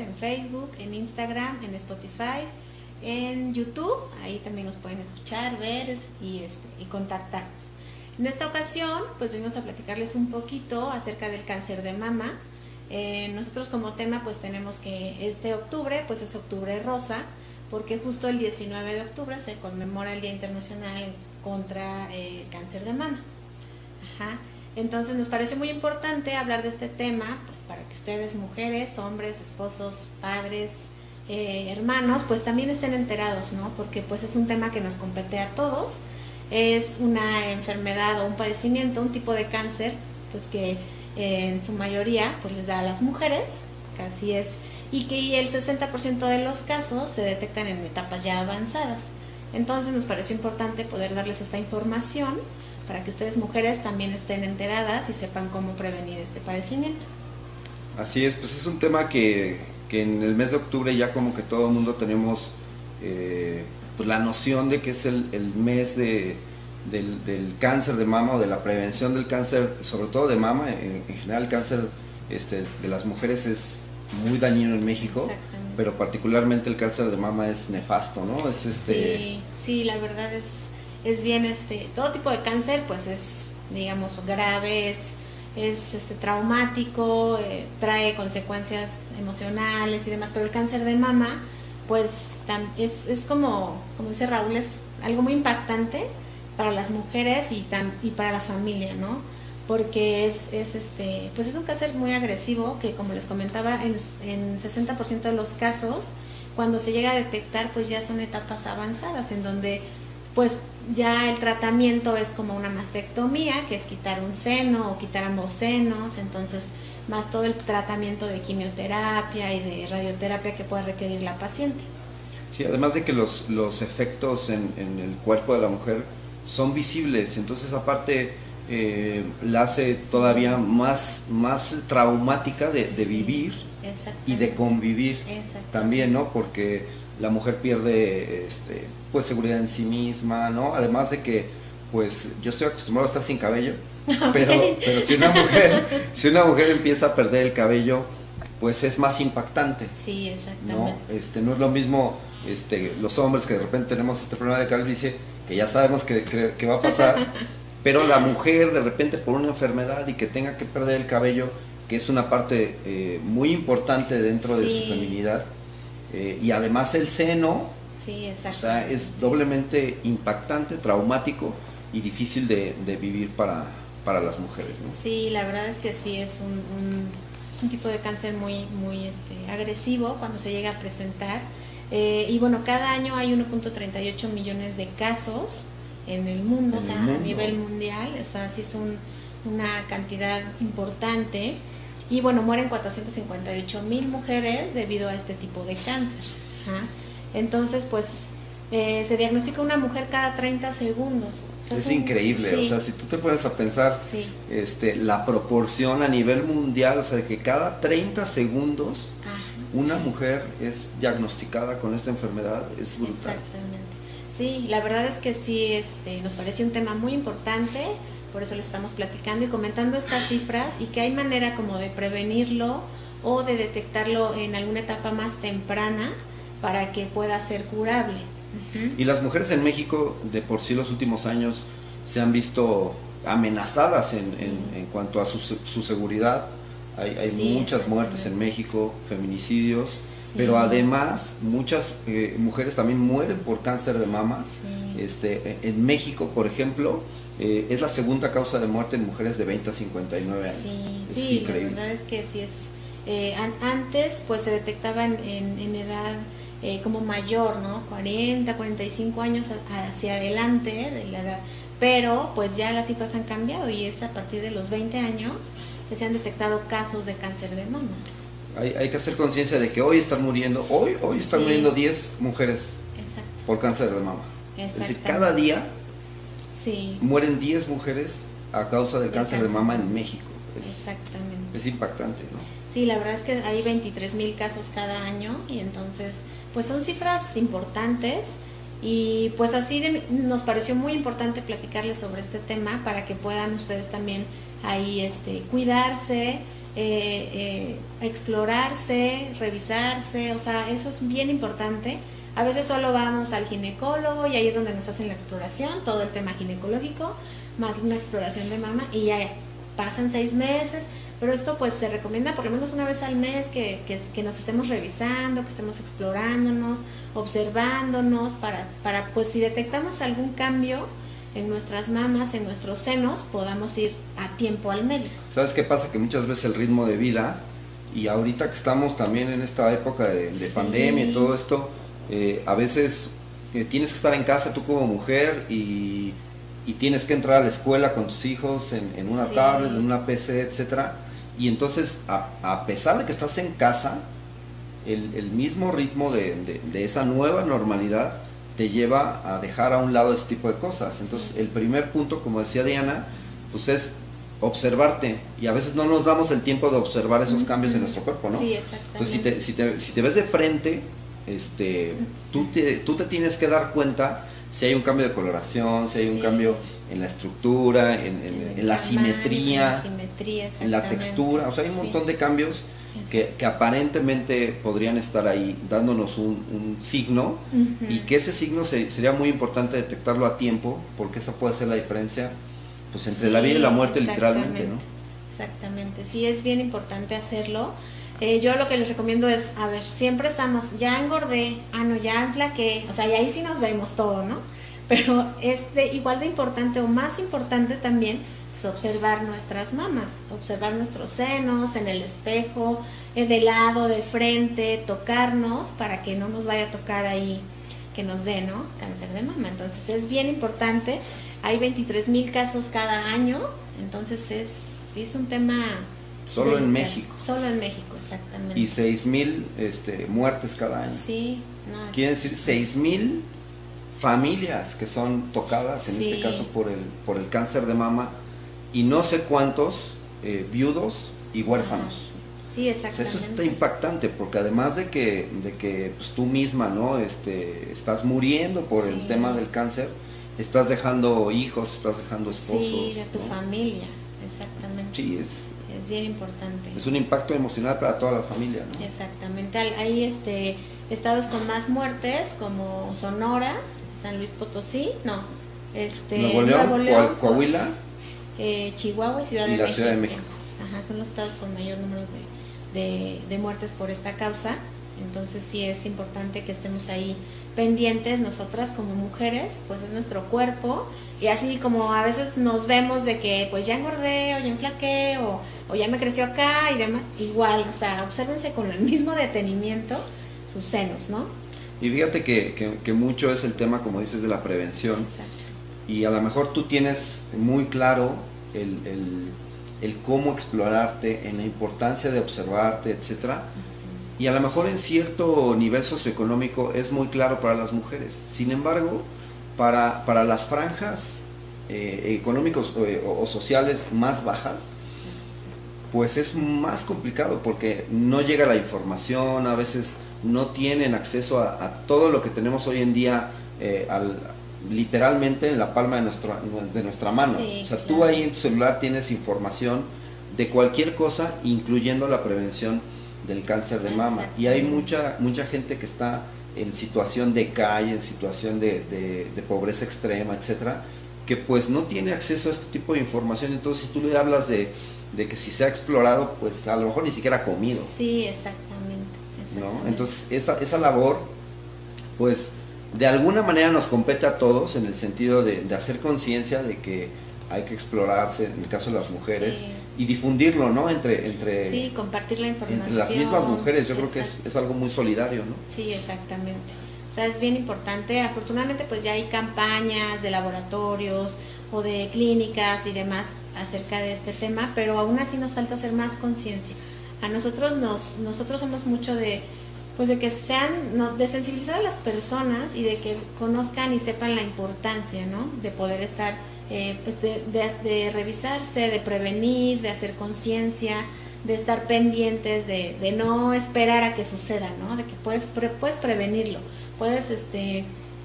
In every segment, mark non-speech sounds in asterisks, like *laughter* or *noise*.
en Facebook, en Instagram, en Spotify, en YouTube. Ahí también nos pueden escuchar, ver y, este, y contactarnos. En esta ocasión, pues venimos a platicarles un poquito acerca del cáncer de mama. Eh, nosotros como tema, pues tenemos que este octubre, pues es octubre rosa, porque justo el 19 de octubre se conmemora el Día Internacional contra eh, el Cáncer de Mama. Ajá. Entonces nos pareció muy importante hablar de este tema, para que ustedes, mujeres, hombres, esposos, padres, eh, hermanos, pues también estén enterados, ¿no? Porque pues es un tema que nos compete a todos. Es una enfermedad o un padecimiento, un tipo de cáncer, pues que eh, en su mayoría pues les da a las mujeres, casi es, y que el 60% de los casos se detectan en etapas ya avanzadas. Entonces nos pareció importante poder darles esta información para que ustedes mujeres también estén enteradas y sepan cómo prevenir este padecimiento. Así es, pues es un tema que, que en el mes de octubre ya como que todo el mundo tenemos eh, pues la noción de que es el, el mes de, del, del, cáncer de mama o de la prevención del cáncer, sobre todo de mama, en, en general el cáncer este, de las mujeres es muy dañino en México, pero particularmente el cáncer de mama es nefasto, ¿no? Es este... Sí, sí, la verdad es es bien este todo tipo de cáncer pues es digamos grave es, es este traumático eh, trae consecuencias emocionales y demás pero el cáncer de mama pues es, es como como dice Raúl es algo muy impactante para las mujeres y tan, y para la familia no porque es, es este pues es un cáncer muy agresivo que como les comentaba en, en 60% de los casos cuando se llega a detectar pues ya son etapas avanzadas en donde pues ya el tratamiento es como una mastectomía, que es quitar un seno o quitar ambos senos, entonces más todo el tratamiento de quimioterapia y de radioterapia que puede requerir la paciente. Sí, además de que los, los efectos en, en el cuerpo de la mujer son visibles, entonces aparte eh, la hace todavía más, más traumática de, de vivir y de convivir también, ¿no? Porque la mujer pierde este, pues seguridad en sí misma, ¿no? Además de que pues yo estoy acostumbrado a estar sin cabello, *laughs* pero, pero si una mujer, *laughs* si una mujer empieza a perder el cabello, pues es más impactante. Sí, exactamente. ¿no? Este, no es lo mismo este, los hombres que de repente tenemos este problema de calvicie, que ya sabemos que, que, que va a pasar, *laughs* pero la mujer de repente por una enfermedad y que tenga que perder el cabello, que es una parte eh, muy importante dentro sí. de su feminidad, eh, y además el seno, sí, o sea, es doblemente impactante, traumático y difícil de, de vivir para, para, las mujeres. ¿no? Sí, la verdad es que sí, es un, un, un tipo de cáncer muy, muy este, agresivo cuando se llega a presentar. Eh, y bueno, cada año hay 1.38 millones de casos en el mundo, En o sea, el mundo. a nivel mundial, o sea, sí es un, una cantidad importante. Y bueno, mueren 458 mil mujeres debido a este tipo de cáncer. Ajá. Entonces, pues eh, se diagnostica una mujer cada 30 segundos. O sea, es, es un, increíble, sí. o sea, si tú te pones a pensar sí. este, la proporción a nivel mundial, o sea, de que cada 30 segundos Ajá. una mujer es diagnosticada con esta enfermedad, es brutal. Exactamente. Sí, la verdad es que sí, este, nos parece un tema muy importante por eso les estamos platicando y comentando estas cifras y que hay manera como de prevenirlo o de detectarlo en alguna etapa más temprana para que pueda ser curable. Uh -huh. Y las mujeres en México de por sí los últimos años se han visto amenazadas en, sí. en, en cuanto a su, su seguridad. Hay, hay sí, muchas muertes en México, feminicidios, sí. pero además muchas eh, mujeres también mueren por cáncer de mama. Este, en México, por ejemplo, eh, es la segunda causa de muerte en mujeres de 20 a 59 años. Sí, es sí increíble. la verdad es que sí es. Eh, an antes, pues se detectaba en, en, en edad eh, como mayor, ¿no? 40, 45 años hacia adelante de la edad. Pero, pues ya las cifras han cambiado y es a partir de los 20 años que se han detectado casos de cáncer de mama. Hay, hay que hacer conciencia de que hoy están muriendo, hoy, hoy están sí. muriendo 10 mujeres Exacto. por cáncer de mama. Es decir, cada día sí. mueren 10 mujeres a causa del cáncer, cáncer, de mama en México. Es, Exactamente. Es impactante, ¿no? Sí, la verdad es que hay 23 mil casos cada año y entonces, pues son cifras importantes y pues así de, nos pareció muy importante platicarles sobre este tema para que puedan ustedes también ahí este, cuidarse, eh, eh, explorarse, revisarse, o sea, eso es bien importante. A veces solo vamos al ginecólogo y ahí es donde nos hacen la exploración, todo el tema ginecológico, más una exploración de mama y ya pasan seis meses, pero esto pues se recomienda por lo menos una vez al mes que, que, nos estemos revisando, que estemos explorándonos, observándonos, para, para pues si detectamos algún cambio, en nuestras mamas, en nuestros senos, podamos ir a tiempo al médico. ¿Sabes qué pasa? Que muchas veces el ritmo de vida, y ahorita que estamos también en esta época de, pandemia y todo esto, eh, a veces eh, tienes que estar en casa tú como mujer y, tienes que entrar a la escuela con tus hijos en, una tablet, en una PC, etcétera. Y entonces, a, pesar de que estás en casa, el, mismo ritmo de, de esa nueva normalidad te lleva a dejar a un lado ese tipo de cosas. Entonces, el primer punto, como decía Diana, pues es observarte y a veces no nos damos el tiempo de observar esos cambios en nuestro cuerpo, ¿no? Sí, exactamente. Entonces, si te, si te, si te ves de frente, este, tú, te, tú te tienes que dar cuenta si hay un cambio de coloración, si hay un cambio en la estructura, en, en, la, simetría, en la textura, o sea, hay un montón de cambios que, aparentemente podrían estar ahí dándonos un, signo y que ese signo sería muy importante detectarlo a tiempo porque esa puede ser la diferencia pues entre la vida y la muerte literalmente, ¿no? Exactamente, sí es bien importante hacerlo. Eh, yo lo que les recomiendo es, a ver, siempre estamos, ya engordé, ah, no, ya enflaqué, o sea, y ahí sí nos vemos todo, ¿no? Pero es de, igual de importante o más importante también observar nuestras mamas, observar nuestros senos en el espejo, eh, de lado, de frente, tocarnos para que no nos vaya a tocar ahí que nos dé, ¿no? Cáncer de mama. Entonces es bien importante. Hay 23 mil casos cada año, entonces es, sí es un tema... Solo en México. Solo en México, exactamente. Y 6 mil este, muertes cada año. Sí. No, Quiere decir 6 mil familias que son tocadas, en este caso por el, por el cáncer de mama y no sé cuántos eh, viudos y huérfanos. Sí, exactamente. eso está impactante porque además de que, de que pues, tú misma no este, estás muriendo por el tema del cáncer, estás dejando hijos, estás dejando esposos. Sí, de tu familia, exactamente. Sí, es, es bien importante. Es un impacto emocional para toda la familia. ¿no? Exactamente. Hay este, estados con más muertes como Sonora, San Luis Potosí, no, este, Nuevo León, Coahuila eh, Chihuahua y Ciudad, de, México. Ciudad de México. Ajá, son los estados con mayor número de, de, muertes por esta causa. Entonces sí es importante que estemos ahí pendientes nosotras como mujeres, pues es nuestro cuerpo y así como a veces nos vemos de que pues ya engordé o ya enflaqué o, o ya me creció acá y demás, igual, o sea, obsérvense con el mismo detenimiento sus senos, ¿no? Y fíjate que, que, que mucho es el tema, como dices, de la prevención. Exacto y a lo mejor tú tienes muy claro el, el, cómo explorarte, en la importancia de observarte, etc. Y a lo mejor en cierto nivel socioeconómico es muy claro para las mujeres. Sin embargo, para, para las franjas eh, económicos eh, o, sociales más bajas, pues es más complicado porque no llega la información, a veces no tienen acceso a, todo lo que tenemos hoy en día eh, al, literalmente en la palma de, nuestra de nuestra mano. o sea, tú ahí en tu celular tienes información de cualquier cosa, incluyendo la prevención del cáncer de mama. Y hay mucha, mucha gente que está en situación de calle, en situación de, pobreza extrema, etcétera, que pues no tiene acceso a este tipo de información. Entonces, si tú le hablas de, que si se ha explorado, pues a lo mejor ni siquiera ha comido. Sí, exactamente. ¿no? Entonces, esa, esa labor, pues de alguna manera nos compete a todos en el sentido de, hacer conciencia de que hay que explorarse, en el caso de las mujeres, y difundirlo, ¿no? Entre, entre, sí, compartir la información. Entre las mismas mujeres, yo creo que es, es, algo muy solidario, ¿no? Sí, exactamente. O sea, es bien importante. Afortunadamente, pues ya hay campañas de laboratorios o de clínicas y demás acerca de este tema, pero aún así nos falta hacer más conciencia. A nosotros nos, nosotros somos mucho de pues de que sean, no, de sensibilizar a las personas y de que conozcan y sepan la importancia, ¿no? De poder estar, eh, pues de, revisarse, de prevenir, de hacer conciencia, de estar pendientes, de, de, no esperar a que suceda, ¿no? De que puedes, puedes prevenirlo, puedes, este,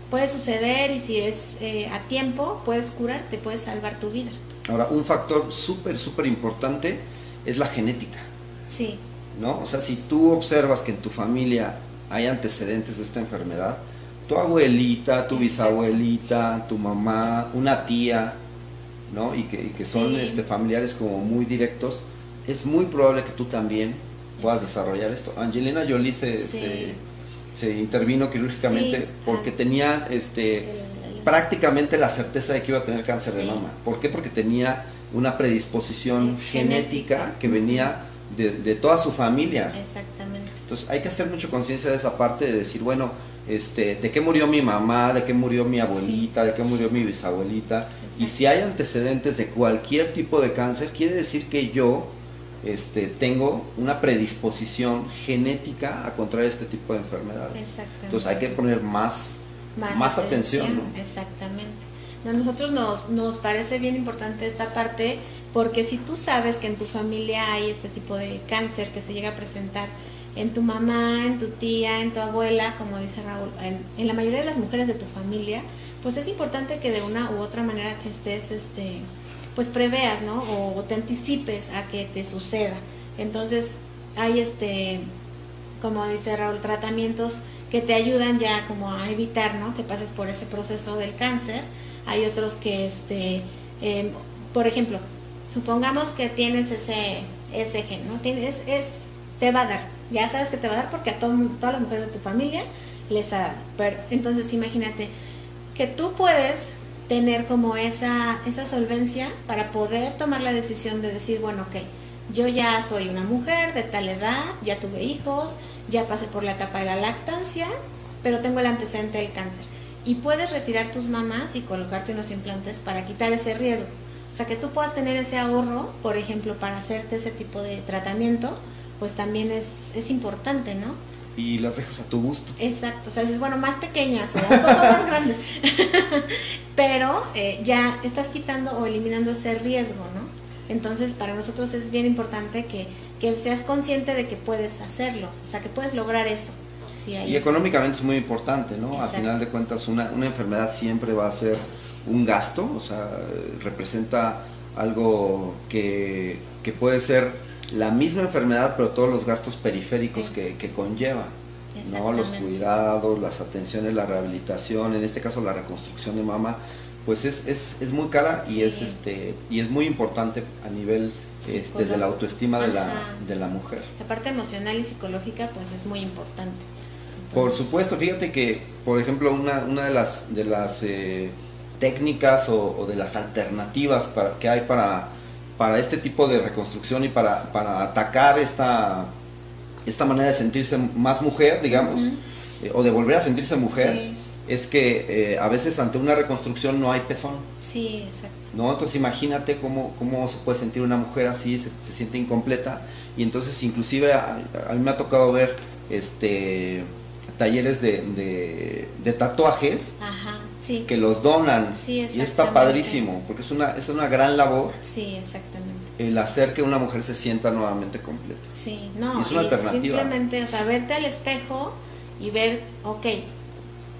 puede suceder y si es eh, a tiempo, puedes curarte, puedes salvar tu vida. Ahora, un factor súper, súper importante es la genética. Sí. ¿No? O sea, si tú observas que en tu familia hay antecedentes de esta enfermedad, tu abuelita, tu bisabuelita, tu mamá, una tía, ¿no? Y que, son este, familiares como muy directos, es muy probable que tú también puedas desarrollar esto. Angelina Jolie se, se, intervino quirúrgicamente porque tenía este, prácticamente la certeza de que iba a tener cáncer de mama. ¿Por qué? Porque tenía una predisposición genética, que venía de, de, toda su familia. Exactamente. Entonces hay que hacer mucha conciencia de esa parte de decir, bueno, este, de qué murió mi mamá, de qué murió mi abuelita, de qué murió mi bisabuelita. Y si hay antecedentes de cualquier tipo de cáncer, quiere decir que yo este, tengo una predisposición genética a contraer este tipo de enfermedades. Entonces hay que poner más, más, atención. Exactamente. A nosotros nos, nos parece bien importante esta parte porque si tú sabes que en tu familia hay este tipo de cáncer que se llega a presentar, en tu mamá, en tu tía, en tu abuela, como dice Raúl, en, la mayoría de las mujeres de tu familia, pues es importante que de una u otra manera estés, este, pues preveas, ¿no? O, te anticipes a que te suceda. Entonces, hay este, como dice Raúl, tratamientos que te ayudan ya como a evitar, ¿no? Que pases por ese proceso del cáncer. Hay otros que, este, em, por ejemplo, supongamos que tienes ese, ese gen, ¿no? Tienes, es, te va a dar, ya sabes que te va a dar porque a todas las mujeres de tu familia les ha dado. Pero entonces imagínate que tú puedes tener como esa, esa solvencia para poder tomar la decisión de decir, bueno, ok, yo ya soy una mujer de tal edad, ya tuve hijos, ya pasé por la etapa de la lactancia, pero tengo el antecedente del cáncer. Y puedes retirar tus mamás y colocarte unos implantes para quitar ese riesgo. O sea, que tú puedas tener ese ahorro, por ejemplo, para hacerte ese tipo de tratamiento, pues también es, es importante, ¿no? Y las dejas a tu gusto. Exacto, o sea, dices, bueno, más pequeñas o un poco más *laughs* grandes, *laughs* pero eh, ya estás quitando o eliminando ese riesgo, ¿no? Entonces, para nosotros es bien importante que, que seas consciente de que puedes hacerlo, o sea, que puedes lograr eso. y económicamente es muy importante, ¿no? A final de cuentas, una, una enfermedad siempre va a ser un gasto, o sea, representa algo que, que puede ser la misma enfermedad, pero todos los gastos periféricos que, que conlleva. ¿no? Los cuidados, las atenciones, la rehabilitación, en este caso la reconstrucción de mama, pues es, es, es muy cara y es este y es muy importante a nivel este, de la autoestima de la, de la mujer. La parte emocional y psicológica pues es muy importante. por supuesto, fíjate que, por ejemplo, una, una de las, de las eh, técnicas o, o, de las alternativas para, que hay para para este tipo de reconstrucción y para, para atacar esta, esta manera de sentirse más mujer, digamos, eh, o de volver a sentirse mujer, es que eh, a veces ante una reconstrucción no hay pezón. Sí, exacto. ¿no? Entonces imagínate cómo, cómo se puede sentir una mujer así, se, siente incompleta, y entonces inclusive a, mí me ha tocado ver este talleres de, de, tatuajes. Ajá que los donan. y está padrísimo, porque es una, es una gran labor. Sí, exactamente. El hacer que una mujer se sienta nuevamente completa. Sí, no, es una alternativa. Simplemente, o sea, verte al espejo y ver, ok,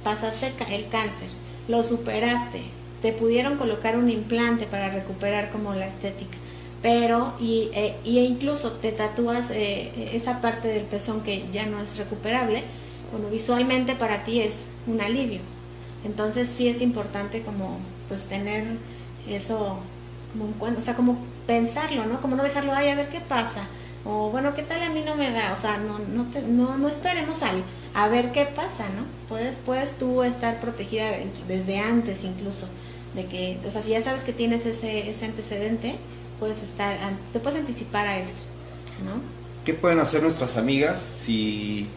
pasaste el cáncer, lo superaste, te pudieron colocar un implante para recuperar como la estética, pero, y, e, incluso te tatúas eh, esa parte del pezón que ya no es recuperable, bueno, visualmente para ti es un alivio. Entonces sí es importante como pues tener eso como un cuento, o sea, como pensarlo, ¿no? Como no dejarlo, ahí a ver qué pasa. O bueno, ¿qué tal a mí no me da? O sea, no, no, no, no esperemos a, a ver qué pasa, ¿no? Puedes, puedes tú estar protegida desde antes incluso, de que, o sea, si ya sabes que tienes ese, ese antecedente, puedes estar, te puedes anticipar a eso, ¿no? ¿Qué pueden hacer nuestras amigas si,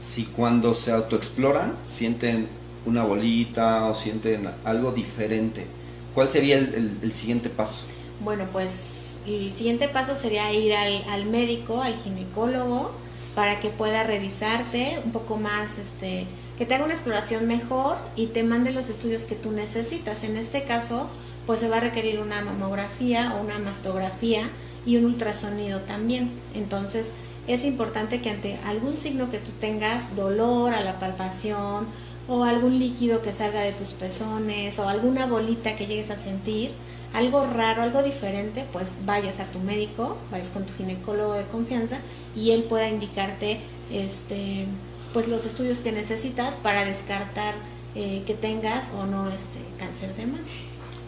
si cuando se autoexploran sienten una bolita o sienten algo diferente, ¿cuál sería el, siguiente paso? Bueno, pues el siguiente paso sería ir al, médico, al ginecólogo, para que pueda revisarte un poco más, este, que te haga una exploración mejor y te mande los estudios que tú necesitas. En este caso, pues se va a requerir una mamografía o una mastografía y un ultrasonido también. Entonces, es importante que ante algún signo que tú tengas, dolor a la palpación o algún líquido que salga de tus pezones o alguna bolita que llegues a sentir, algo raro, algo diferente, pues vayas a tu médico, vayas con tu ginecólogo de confianza y él pueda indicarte este pues los estudios que necesitas para descartar eh, que tengas o no este cáncer de mama.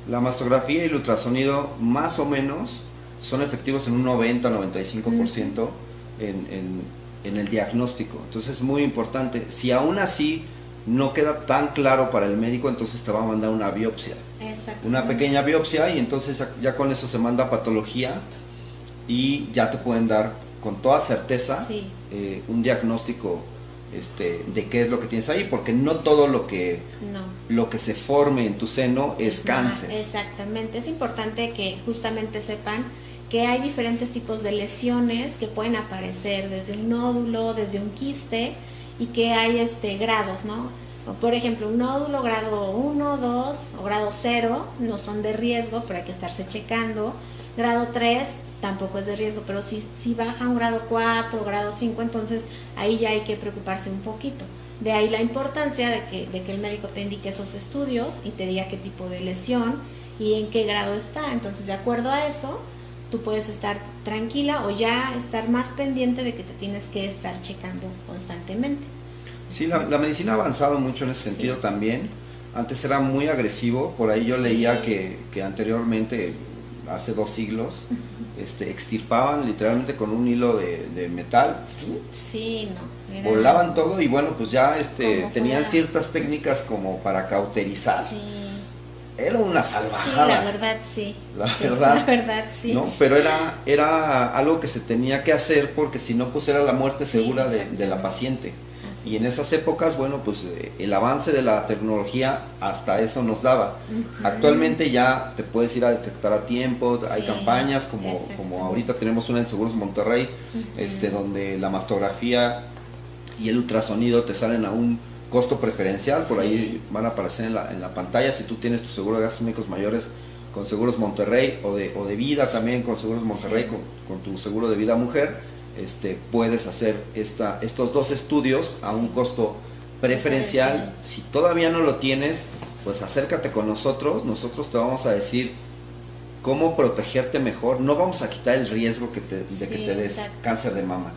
La mastografía y el ultrasonido más o menos son efectivos en un 90-95% en, en, el diagnóstico. Entonces es muy importante. Si aún así no queda tan claro para el médico, entonces te va a mandar una biopsia. Una pequeña biopsia y entonces ya con eso se manda patología y ya te pueden dar con toda certeza eh, un diagnóstico este, de qué es lo que tienes ahí, porque no todo lo que, lo que se forme en tu seno es cáncer. exactamente, es importante que justamente sepan que hay diferentes tipos de lesiones que pueden aparecer desde un nódulo, desde un quiste y que hay este, grados, ¿no? Por ejemplo, un nódulo grado 1, 2 o grado 0 no son de riesgo, pero hay que estarse checando. Grado 3 tampoco es de riesgo, pero si, si baja un grado 4 o grado 5, entonces ahí ya hay que preocuparse un poquito. De ahí la importancia de que, de que el médico te indique esos estudios y te diga qué tipo de lesión y en qué grado está. Entonces, de acuerdo a eso, tú puedes estar tranquila o ya estar más pendiente de que te tienes que estar checando constantemente. Sí, la, medicina ha avanzado mucho en ese sentido también. Antes era muy agresivo, por ahí yo leía que, que anteriormente hace dos siglos, este, extirpaban literalmente con un hilo de, metal. Sí, no. Volaban todo y bueno, pues ya este, tenían ciertas técnicas como para cauterizar. Era una salvajada. Sí, la verdad, sí. La verdad. La verdad, sí. ¿no? Pero era, era algo que se tenía que hacer porque si no, pues era la muerte segura de la paciente. Y en esas épocas, bueno, pues eh, el avance de la tecnología hasta eso nos daba. Actualmente ya te puedes ir a detectar a tiempo, hay campañas como, como ahorita tenemos una en Seguros Monterrey, este, donde la mastografía y el ultrasonido te salen a un costo preferencial, por ahí van a aparecer en la, en la pantalla, si tú tienes tu seguro de gastos médicos mayores con Seguros Monterrey o de, o de vida también con Seguros Monterrey, con, con tu seguro de vida mujer, este, puedes hacer esta, estos dos estudios a un costo preferencial. Si todavía no lo tienes, pues acércate con nosotros, nosotros te vamos a decir cómo protegerte mejor. No vamos a quitar el riesgo que te, de que te des cáncer de mama.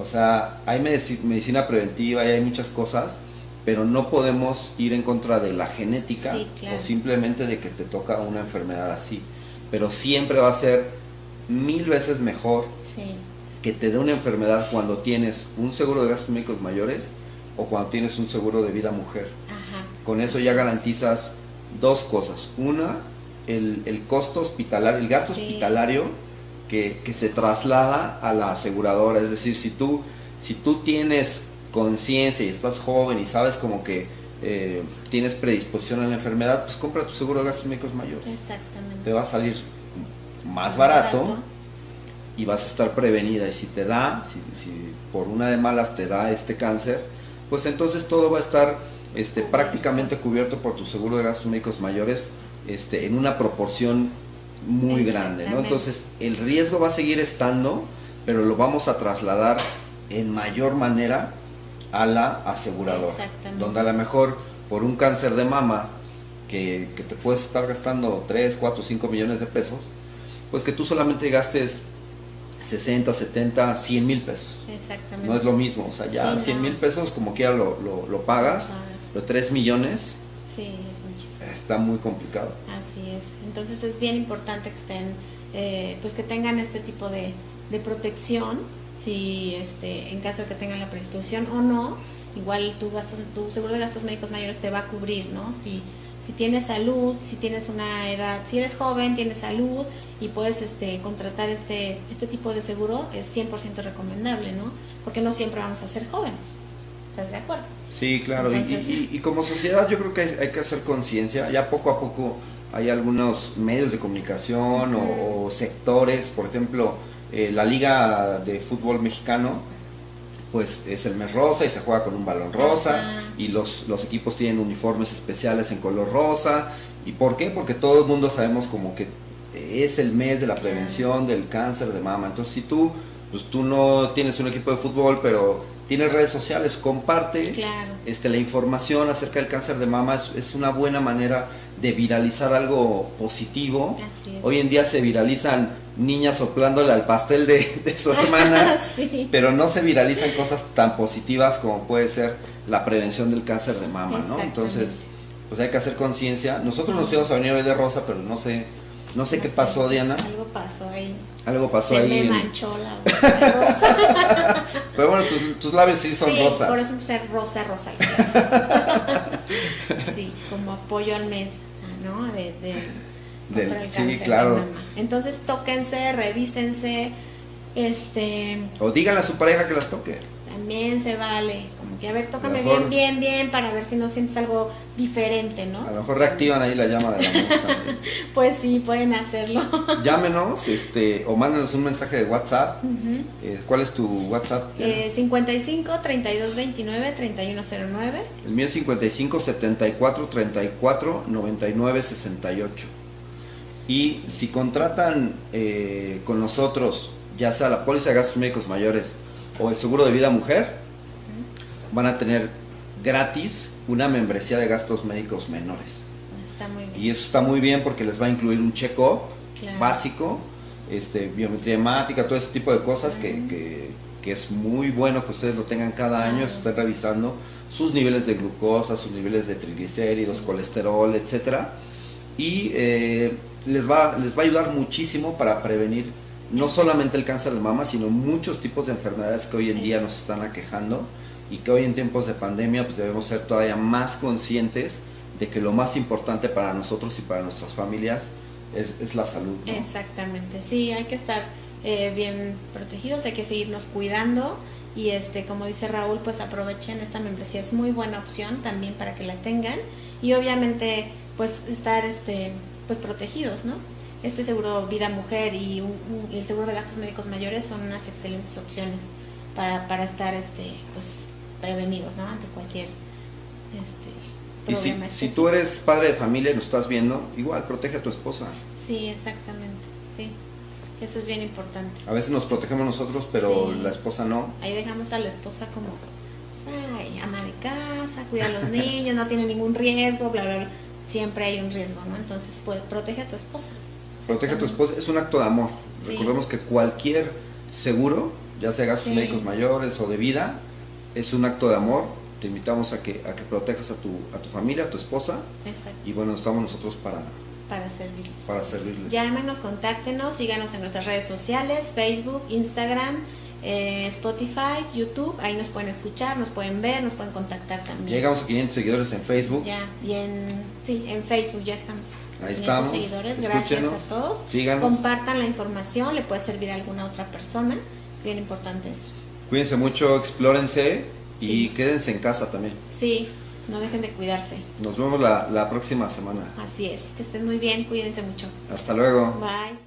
O sea, hay medicina preventiva y hay muchas cosas, pero no podemos ir en contra de la genética o simplemente de que te toca una enfermedad así. Pero siempre va a ser mil veces mejor que te dé una enfermedad cuando tienes un seguro de gastos médicos mayores o cuando tienes un seguro de vida mujer. Con eso ya garantizas dos cosas. Una, el, costo hospitalario, el gasto hospitalario que, se traslada a la aseguradora. Es decir, si tú, si tú tienes conciencia y estás joven y sabes como que eh, tienes predisposición a la enfermedad, pues compra tu seguro de gastos médicos mayores. Exactamente. Te va a salir más barato y vas a estar prevenida. Y si te da, si, por una de malas te da este cáncer, pues entonces todo va a estar este, prácticamente cubierto por tu seguro de gastos médicos mayores este, en una proporción muy grande. ¿no? Entonces el riesgo va a seguir estando, pero lo vamos a trasladar en mayor manera a la aseguradora. Donde a lo mejor por un cáncer de mama que, que te puedes estar gastando 3, 4, 5 millones de pesos, pues que tú solamente gastes 60, 70, 100 mil pesos. Exactamente. No es lo mismo, o sea, ya 100 mil pesos como quiera lo, lo, pagas, pero 3 millones sí, es muchísimo. está muy complicado. Así es, entonces es bien importante que estén, eh, pues que tengan este tipo de, de protección, si este, en caso de que tengan la predisposición o no, igual tu, gastos, tu seguro de gastos médicos mayores te va a cubrir, ¿no? Si, si tienes salud, si tienes una edad, si eres joven, tienes salud y puedes este, contratar este, este tipo de seguro, es 100% recomendable, ¿no? Porque no siempre vamos a ser jóvenes. ¿Estás de acuerdo? Sí, claro. y, como sociedad yo creo que hay, que hacer conciencia. Ya poco a poco hay algunos medios de comunicación o, sectores, por ejemplo, eh, la Liga de Fútbol Mexicano pues es el mes rosa y se juega con un balón rosa y los, los equipos tienen uniformes especiales en color rosa. ¿Y por qué? Porque todo el mundo sabemos como que es el mes de la prevención del cáncer de mama. Entonces si tú, pues tú no tienes un equipo de fútbol, pero tienes redes sociales, comparte Claro. este, la información acerca del cáncer de mama, es, es una buena manera de viralizar algo positivo. Hoy en día se viralizan niñas soplándole al pastel de, de su hermana, *laughs* sí. pero no se viralizan cosas tan positivas como puede ser la prevención del cáncer de mama, ¿no? Entonces, pues hay que hacer conciencia. Nosotros nos íbamos a venir hoy de rosa, pero no sé, no sé qué pasó, Diana. Algo pasó ahí. Algo pasó Se ahí. me manchó la *laughs* rosa. Pero bueno, tus, tus labios sí son sí, rosas. por eso ser rosa, rosa. *laughs* sí, como apoyo al mes, ¿no? De, de, Del- contra el sí, cáncer de claro. mama. Entonces, tóquense, revísense, este, O díganle a su pareja que las toque. también se vale. Como que, a ver, tócame Mejor- bien, bien, bien, para ver si no sientes algo diferente, ¿no? A lo mejor reactivan ahí la llama del amor también. *laughs* Pues sí, pueden hacerlo. *laughs* Llámenos este, o mándenos un mensaje de WhatsApp. Ujú. Eh, ¿Cuál es tu WhatsApp? Eh, 55 32 29 3109. El mío es 55 74 34 99 68. Y si contratan eh, con nosotros, ya sea la póliza de gastos médicos mayores o el seguro de vida mujer, van a tener gratis una membresía de gastos médicos menores. Está muy bien. Y eso está muy bien porque les va a incluir un check-up Claro. básico, este, biometría hemática, todo ese tipo de cosas que, que- que es muy bueno que ustedes lo tengan cada año, Claro. estén revisando sus niveles de glucosa, sus niveles de triglicéridos, Sí. colesterol, etcétera, y eh, les va les va a ayudar muchísimo para prevenir no solamente el cáncer de mama, sino muchos tipos de enfermedades que hoy en día nos están aquejando y que hoy en tiempos de pandemia pues debemos ser todavía más conscientes de que lo más importante para nosotros y para nuestras familias es, es la salud. Exactamente, sí, hay que estar eh, bien protegidos, hay que seguirnos cuidando y este, como dice Raúl, pues aprovechen esta membresía, es muy buena opción también para que la tengan y obviamente pues estar este, pues protegidos, ¿no? Este seguro vida mujer y, un- un- y el seguro de gastos médicos mayores son unas excelentes opciones para, para estar este, pues prevenidos, ¿no? Ante cualquier este, Y si, problema. si tú eres padre de familia y nos estás viendo, igual protege a tu esposa. Sí, exactamente, sí. Eso es bien importante. A veces nos protegemos nosotros, pero Sí. la esposa no. Ahí dejamos a la esposa como, pues, ay, ama de casa, cuida a los *laughs* niños, no tiene ningún riesgo, bla, bla, bla. Siempre hay un riesgo, ¿no? Entonces, pues, protege a tu esposa. Protege a tu esposa, es un acto de amor. Sí. Recordemos que cualquier seguro, ya sea gastos Sí. médicos mayores o de vida, es un acto de amor. Te invitamos a que, a que protejas a tu, a tu familia, a tu esposa, Exacto, y bueno, estamos nosotros para, para servirles. para servirles. Llámenos, contáctenos, síganos en nuestras redes sociales, Facebook, Instagram, eh, Spotify, YouTube. Ahí nos pueden escuchar, nos pueden ver, nos pueden contactar también. Llegamos a 500 seguidores en Facebook. Ya, y en, sí, en Facebook ya estamos. Ahí 500 estamos. seguidores, Escúchenos, gracias a todos. síganos. Compartan la información, le puede servir a alguna otra persona. Es bien importante eso. Cuídense mucho, explórense y Sí. quédense en casa también. Sí, no dejen de cuidarse. Nos vemos la, la próxima semana. Así es. Que estén muy bien, cuídense mucho. Hasta luego. Bye.